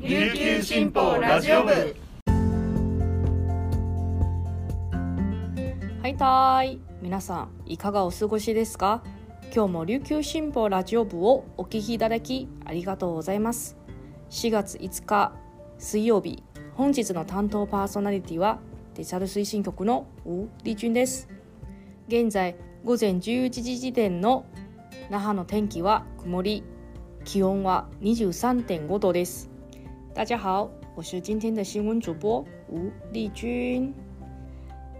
琉球新報ラジオ部。はいたい。皆さんいかがお過ごしですか？今日も琉球新報ラジオ部をお聞きいただきありがとうございます。4月5日水曜日本日の担当パーソナリティはデジタル推進局のウ・リジュンです。現在午前11時時点の那覇の天気は曇り気温は23.5度です。大家好我是今天的新闻主播吴丽君。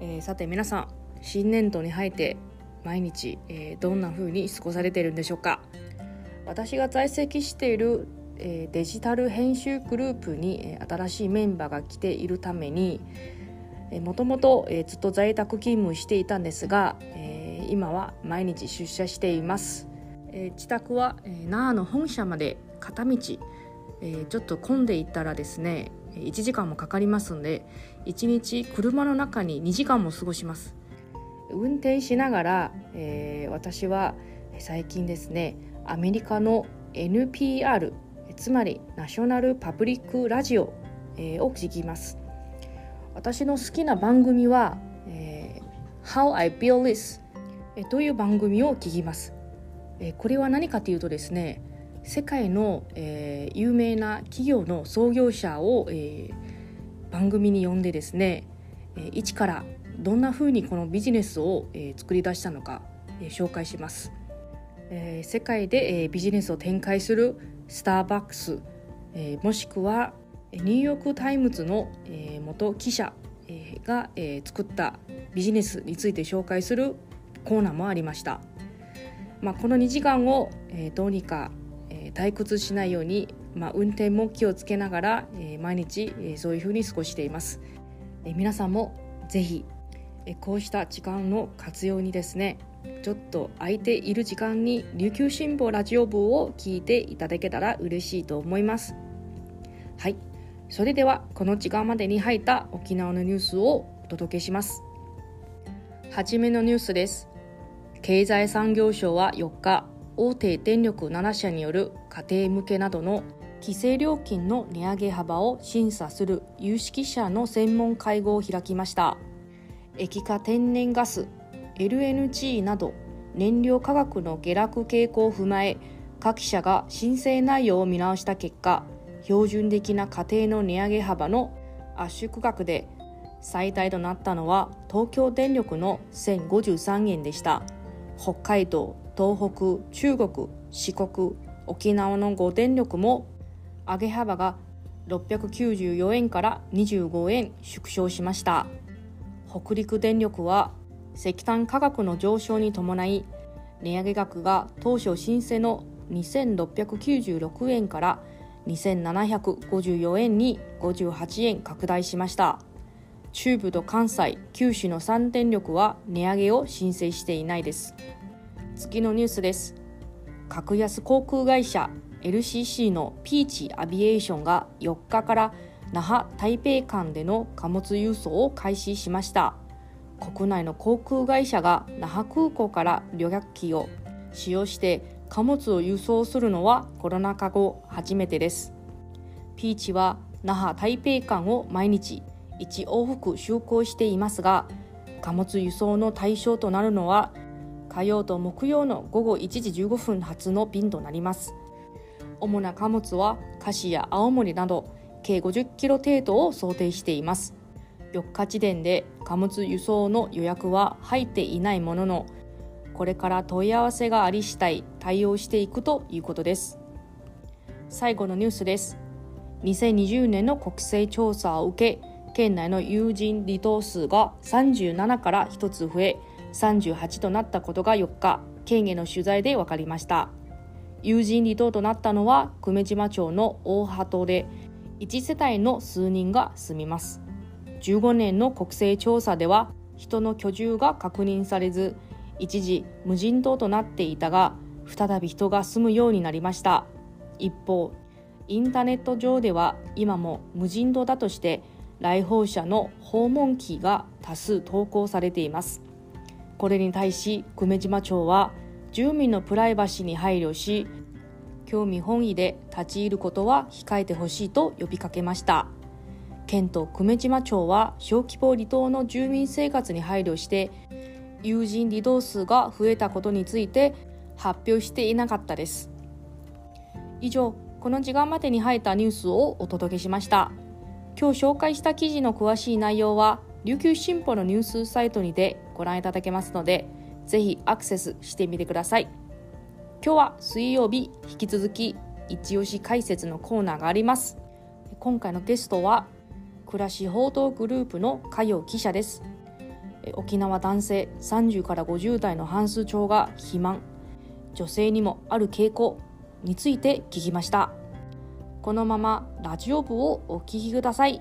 えー、さて皆さん新年度に入って毎日、えー、どんな風に過ごされているんでしょうか？私が在籍している、えー、デジタル編集グループに、えー、新しいメンバーが来ているためにえもともとえずっと在宅勤務していたんですが、えー、今は毎日出社しています、えー、自宅は、えー、那覇の本社まで片道、えー、ちょっと混んでいったらですね1時間もかかりますんで1日車の中に2時間も過ごします。運転しながら、えー、私は最近ですねアメリカの NPR つまりナショナルパブリックラジオ、えー、を聞きます。私の好きな番組は、えー、How I Build This、という番組を聞きます、えー、これは何かというとですね世界の、えー、有名な企業の創業者を、えー、番組に呼んでですね、えー、一からどんなふうにこのビジネスを、えー、作り出したのか、えー、紹介します、えー、世界で、えー、ビジネスを展開するスターバックス、えー、もしくはニューヨーク・タイムズの、えー、元記者、えー、が、えー、作ったビジネスについて紹介するコーナーもありました、まあ、この2時間を、えー、どうにか、退屈しないように、まあ、運転も気をつけながら、えー、毎日、えー、そういうふうに過ごしています、えー、皆さんもぜひこうした時間の活用にですねちょっと空いている時間に琉球新報ラジオ部を聞いていただけたら嬉しいと思います。はい。それではこの時間までに入った沖縄のニュースをお届けします。はじめのニュースです。経済産業省は4日大手電力7社による家庭向けなどの規制料金の値上げ幅を審査する有識者の専門会合を開きました。液化天然ガス LNG など燃料価格の下落傾向を踏まえ各社が申請内容を見直した結果標準的な家庭の値上げ幅の圧縮額で最大となったのは東京電力の1053円でした。北海道東北中国四国沖縄の5電力も上げ幅が694円から25円縮小しました。北陸電力は石炭価格の上昇に伴い値上げ額が当初申請の2696円から2754円に58円拡大しました。中部と関西九州の3電力は値上げを申請していないです。次のニュースです。格安航空会社 LCC のピーチアビエーションが4日から那覇台北間での貨物輸送を開始しました。国内の航空会社が那覇空港から旅客機を使用して貨物を輸送するのはコロナ禍後初めてです。ピーチは那覇台北間を毎日1往復就航していますが貨物輸送の対象となるのは火曜と木曜の午後1時15分発の便となります。主な貨物は菓子や青森など計50キロ程度を想定しています。4日時点で貨物輸送の予約は入っていないもののこれから問い合わせがあり次第対応していくということです。最後のニュースです。2020年の国勢調査を受け県内の友人離島数が37から1つ増え38となったことが4日県への取材で分かりました。友人離島となったのは久米島町の大鳩で1世帯の数人が住みます。15年の国勢調査では人の居住が確認されず一時無人島となっていたが再び人が住むようになりました。一方インターネット上では今も無人島だとして来訪者の訪問記が多数投稿されています。これに対し久米島町は住民のプライバシーに配慮し興味本位で立ち入ることは控えてほしいと呼びかけました。県と久米島町は小規模離島の住民生活に配慮して友人離島数が増えたことについて発表していなかったです。以上この時間までに入ったニュースをお届けしました。今日紹介した記事の詳しい内容は琉球新報のニュースサイトにてご覧いただけますのでぜひアクセスしてみてください。今日は水曜日引き続き一押し解説のコーナーがあります。今回のゲストは暮らし報道グループの佳代記者です。沖縄男性30から50代の半数超が肥満。女性にもある傾向について聞きました。このままラジオ部をお聞きください。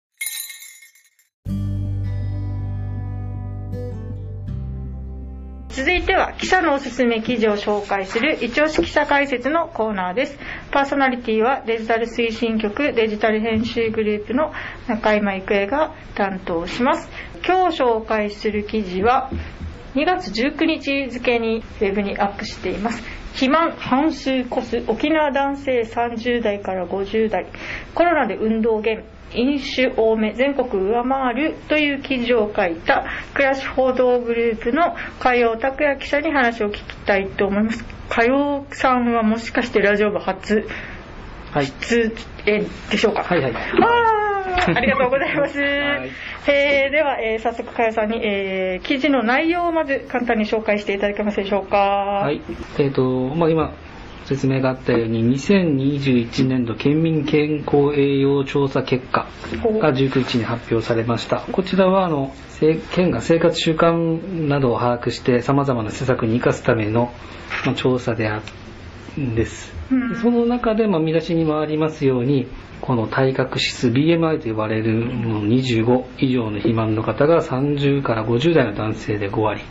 続いては記者のおすすめ記事を紹介する一押し記者解説のコーナーです。パーソナリティはデジタル推進局デジタル編集グループの中山郁恵が担当します。今日紹介する記事は2月19日付にウェブにアップしています。肥満半数こす沖縄男性30代から50代。コロナで運動減。飲酒多め全国上回るという記事を書いた暮らし報道グループの加陽拓也記者に話を聞きたいと思います。加陽さんはもしかしてラジオ部初出演でしょうか？はいはい。あありがとうございます、はい。えーでは、えー早速加谷さんに、えー記事の内容をまず簡単に紹介していただけますでしょうか？ははい。えっ、と、まあ、今、説明があったように、2021年度県民健康栄養調査結果が19日に発表されました。こちらは、あの、せ県が生活習慣などを把握して、様々な施策に生かすための、まあ、調査であるんです。うんその中で、まあ、見出しにもありますように、この体格指数 BMI と呼ばれるもの25以上の肥満の方が30から50代の男性で5割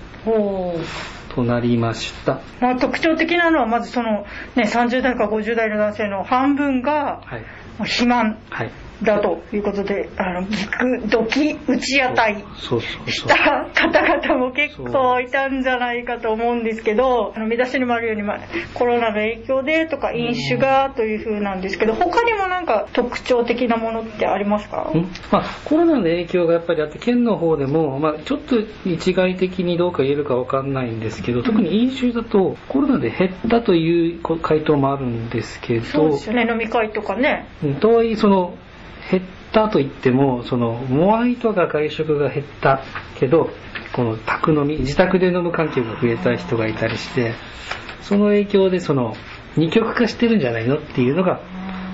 となりました。まあ、特徴的なのはまずその、ね、30代から50代の男性の半分がはい。まあ肥満はい。だということであのギクドキ打ち当たりそうそうそう。した方々も結構いたんじゃないかと思うんですけどあの見出しにもあるように、まあ、コロナの影響でとか飲酒がというふうなんですけど他にもなんか特徴的なものってありますか？ん。まあ、コロナの影響がやっぱりあって、県の方でも、まあ、ちょっと一概的にどうか言えるかわかんないんですけど、特に飲酒だとコロナで減ったというこ回答もあるんですけどそうで、すよね飲み会とかね。うん。とはいえその減ったといってもそのモアイとか外食が減ったけどこの宅飲み自宅で飲む環境が増えた人がいたりしてその影響でその二極化してるんじゃないのっていうのが、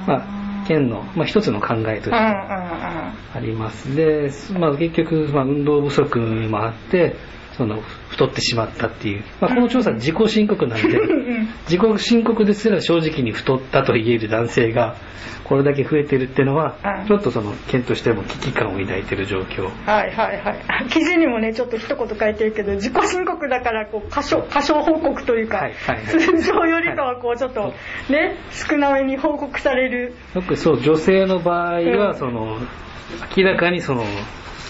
まあ、県の、まあ、一つの考えとしてあります。で、まあ、結局、まあ、運動不足もあってその太ってしまったっていう、まあ、この調査自己申告なんで 自己申告ですら正直に太ったと言える男性がこれだけ増えてるっていうのはうん。ちょっとその県としても危機感を抱いてる状況。はいはいはい。記事にもね、ちょっと一言書いてるけど、自己申告だから、こう、過小、過小報告というか、はいはいはい。通常よりかは、こう、ちょっと、ね、少なめに報告される。よくそう女性の場合うん。はその明らかにその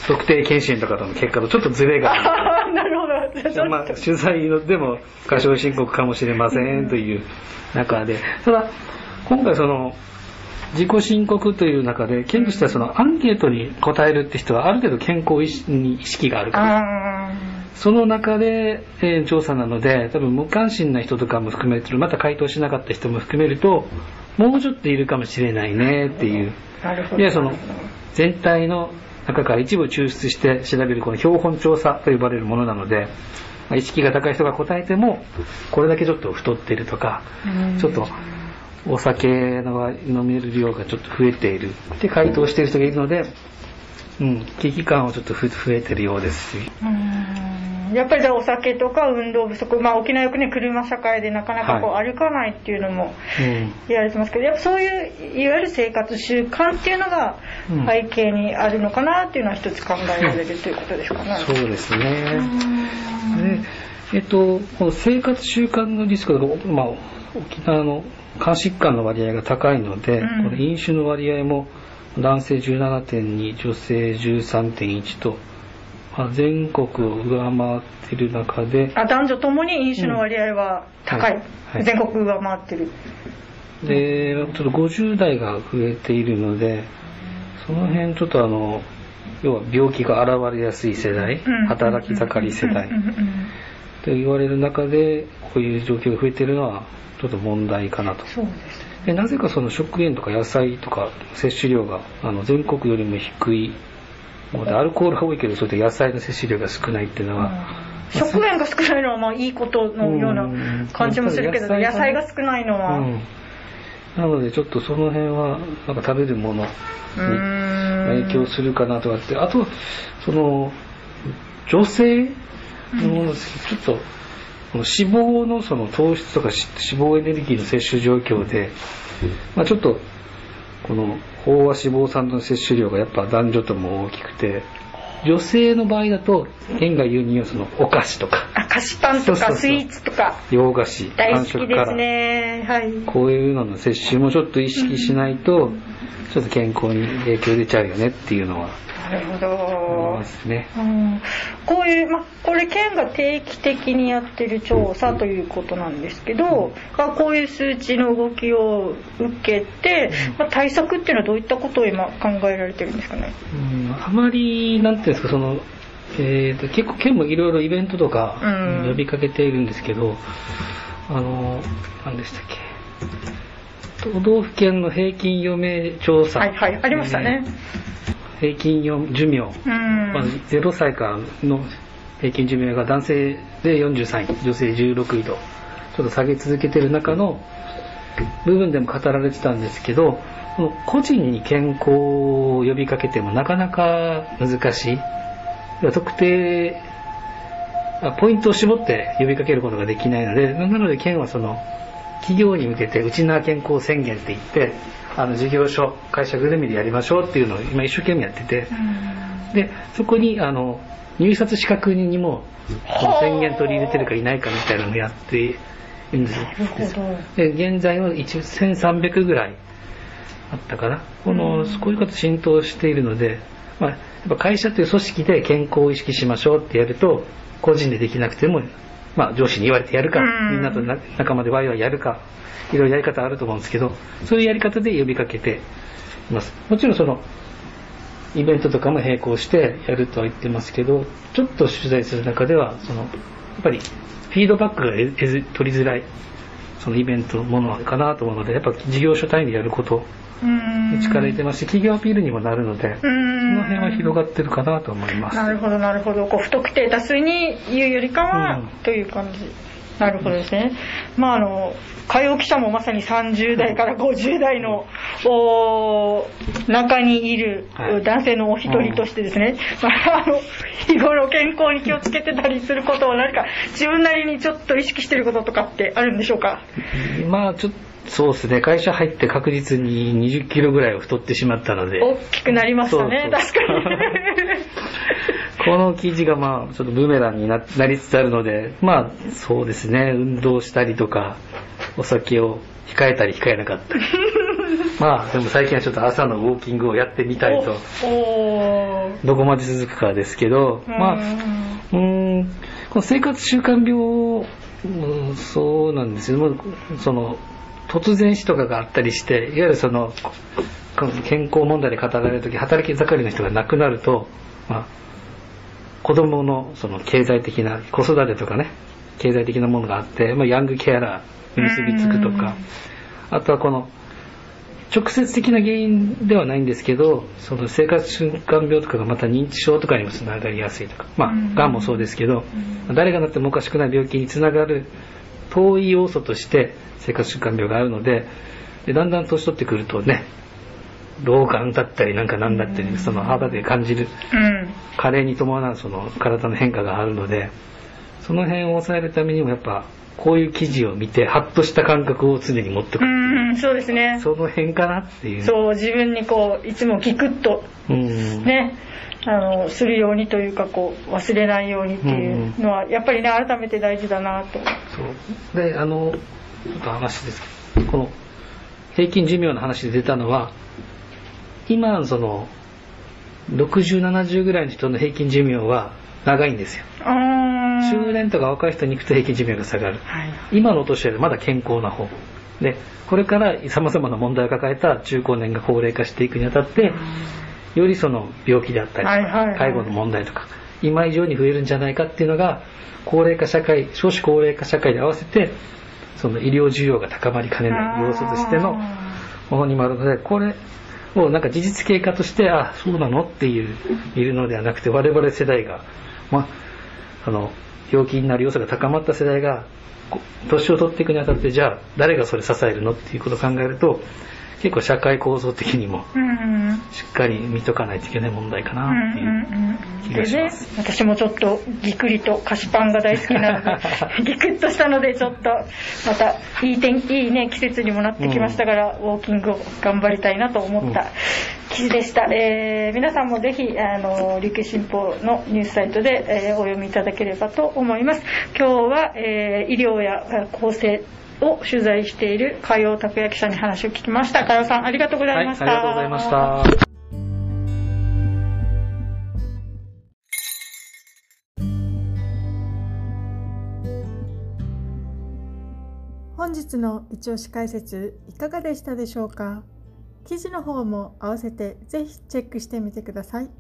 特定健診とかとの結果とちょっとズレがある。なるほど。まあ、取材のでも過少申告かもしれませんという中で、ただ、今回その、自己申告という中で、県としてはそのアンケートに答えるって人はある程度健康意識に意識があるから、あその中で、えー調査なので、多分無関心な人とかも含めるまた回答しなかった人も含めると、もうちょっといるかもしれないねっていう。いや、その、全体の中から一部抽出して調べるこの標本調査と呼ばれるものなので、まあ意識が高い人が答えても、これだけちょっと太ってるとか、ちょっとお酒の飲める量がちょっと増えているって回答している人がいるので、うん、危機感はちょっとふ増えてるようです。し、やっぱりじゃあお酒とか運動不足、まあ、沖縄よくね車社会でなかなかこう歩かないっていうのもうん。言われてますけど、やっぱそういういわゆる生活習慣っていうのがうん。背景にあるのかなっていうのは一つ考えられるということですかね。そうですね。で、えっと、この生活習慣のリスクが、まあ、沖縄の肝疾患の割合が高いので、うん。この飲酒の割合も男性17.2、女性13.1と、まあ、全国を上回っている中で、あ男女ともに飲酒の割合は高い、はいはい全国上回ってる。で、ちょっと50代が増えているので、その辺ちょっとあの、要は病気が現れやすい世代、うん働き盛り世代うんうんうんと言われる中で、こういう状況が増えているのは、ちょっと問題かなと。そうです。でなぜかその食塩とか野菜とか摂取量があの全国よりも低いアルコールが多いけど、そういった野菜の摂取量が少ないっていうのは、食塩が少ないのはまあいいことのような感じもするけど、うん野菜が少ないのは。うん。なのでちょっとその辺は、なんか食べるものにうん。影響するかなとかって、あと、その、女性のものですけどちょっと、この脂肪のその糖質とかし脂肪エネルギーの摂取状況で、まあちょっと、この飽和脂肪酸の摂取量がやっぱ男女とも大きくて、女性の場合だと、県が言うにはそのお菓子とか、あ菓子パンとそうそうそう。かスイーツとか。洋菓子、大好間きです食から、ね。はい。こういうのの摂取もちょっと意識しないと、ちょっと健康に影響出ちゃうよねっていうのは。なるほど。ま。すね。うん。こういう、まあ、これ県が定期的にやってる調査ということなんですけど、まあこういう数値の動きを受けて、まあ、対策っていうのはどういったことを今考えられてるんですかね？うん。あまり、なんていうんですか、その、えーと結構県もいろいろイベントとかうん。呼びかけているんですけど、あの、何でしたっけ、都道府県の平均余命調査。はいはい、ありましたね。平均余寿命。うん。まず0歳からの平均寿命が男性で43位、女性16位と、ちょっと下げ続けてる中の部分でも語られてたんですけど、個人に健康を呼びかけてもなかなか難しい。特定、あポイントを絞って呼びかけることができないので、なので県はその、企業に向けて内縄健康宣言って言って、あの事業所、会社ぐるみでやりましょうっていうのを今一生懸命やってて、で、そこに、あの、入札資格にも、宣言取り入れてるかいないかみたいなのをやっているんです。で、現在は一応1300ぐらいあったかな。この、こういうこと浸透しているので、まあ、やっぱ会社という組織で健康を意識しましょうってやると、個人でできなくても、まあ上司に言われてやるか、うんみんなとな仲間でワイワイやるか、いろいろやり方あると思うんですけど、そういうやり方で呼びかけています。もちろんその、イベントとかも並行してやるとは言ってますけど、ちょっと取材する中では、その、やっぱり、フィードバックが取りづらい、そのイベントものかなと思うので、やっぱ事業所単位でやること力入れてますし、企業アピールにもなるので、うそのん辺は広がってるかなと思います。なるほどなるほど。こう不特定多数に言うよりかは、うん。という感じ。なるほどですね。まああの火曜記者もまさに30代から50代のお中にいるはい。男性のお一人としてですね、まあ、あの日頃健康に気をつけてたりすることを何か自分なりにちょっと意識してることとかってあるんでしょうか？まあちょっと、そうですね、会社入って確実に20キロぐらいは太ってしまったので、大きくなりましたね。そうそう。確かに。この記事がまあちょっとブーメランにななりつつあるので、まあそうですね、運動したりとか、お酒を控えたり控えなかった。り。まあでも最近はちょっと朝のウォーキングをやってみたいと、どこまで続くかですけど、まあ、うん。この生活習慣病、うんそうなんですよ。その、突然死とかがあったりして、いわゆるその、健康問題で語られるとき、働き盛りの人が亡くなると、まあ、子供のその経済的な、子育てとかね、経済的なものがあって、まあ、ヤングケアラーに結びつくとか、あとはこの、直接的な原因ではないんですけど、その生活習慣病とかがまた認知症とかにもつながりやすいとか、まあ、がんもそうですけど、誰がなってもおかしくない病気につながる遠い要素として生活習慣病があるので、でだんだん年取ってくるとね、老眼だったりなんかなんだったり、その肌で感じるうん。加齢に伴うその体の変化があるので、その辺を抑えるためにもやっぱこういう記事を見てハッとした感覚を常に持ってく。うるんそうですね。その辺かなっていう。そう自分にこういつもギクッと。うん。ねあのするようにというかこう忘れないようにっていうのはやっぱりね改めて大事だなと。そう。であのちょっと話ですけどこの平均寿命の話で出たのは今その6070ぐらいの人の平均寿命は長いんですよ。中年とか若い人に行くと平均寿命が下がる。はい。今のお年寄りはまだ健康な方。でこれから様々な問題を抱えた中高年が高齢化していくにあたってよりその病気であったり介護の問題とか今以上に増えるんじゃないかっていうのが高齢化社会少子高齢化社会に合わせてその医療需要が高まりかねない要素としてのものにもあるのでこれをなんか事実経過としてあそうなのっていういるのではなくて我々世代が、まあ、あの病気になる要素が高まった世代がこ年を取っていくにあたってじゃあ誰がそれ支えるのっていうことを考えると結構社会構造的にもうん。しっかり見とかないといけない問題かうんなっていううん気がします。私もちょっとぎくりと菓子パンが大好きなので ぎくっとしたのでちょっとまたいい天いいね季節にもなってきましたから、ウォーキングを頑張りたいなと思った記事でした、えー皆さんもぜひあの琉球新報のニュースサイトで、えーお読みいただければと思います。今日は、えー医療やえー厚生を取材している海洋拓也記者に話を聞きました。加代さんありがとうござはいい、ありました、がとうございました。本日の一押し解説いかがでしたでしょうか？記事の方も合わせてぜひチェックしてみてください。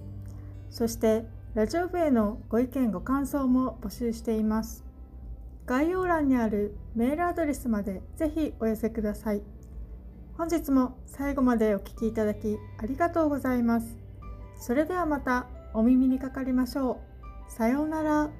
そしてラジオ部へのご意見ご感想も募集しています概要欄にあるメールアドレスまでぜひお寄せください。本日も最後までお聴きいただきありがとうございます。それではまたお耳にかかりましょう。さようなら。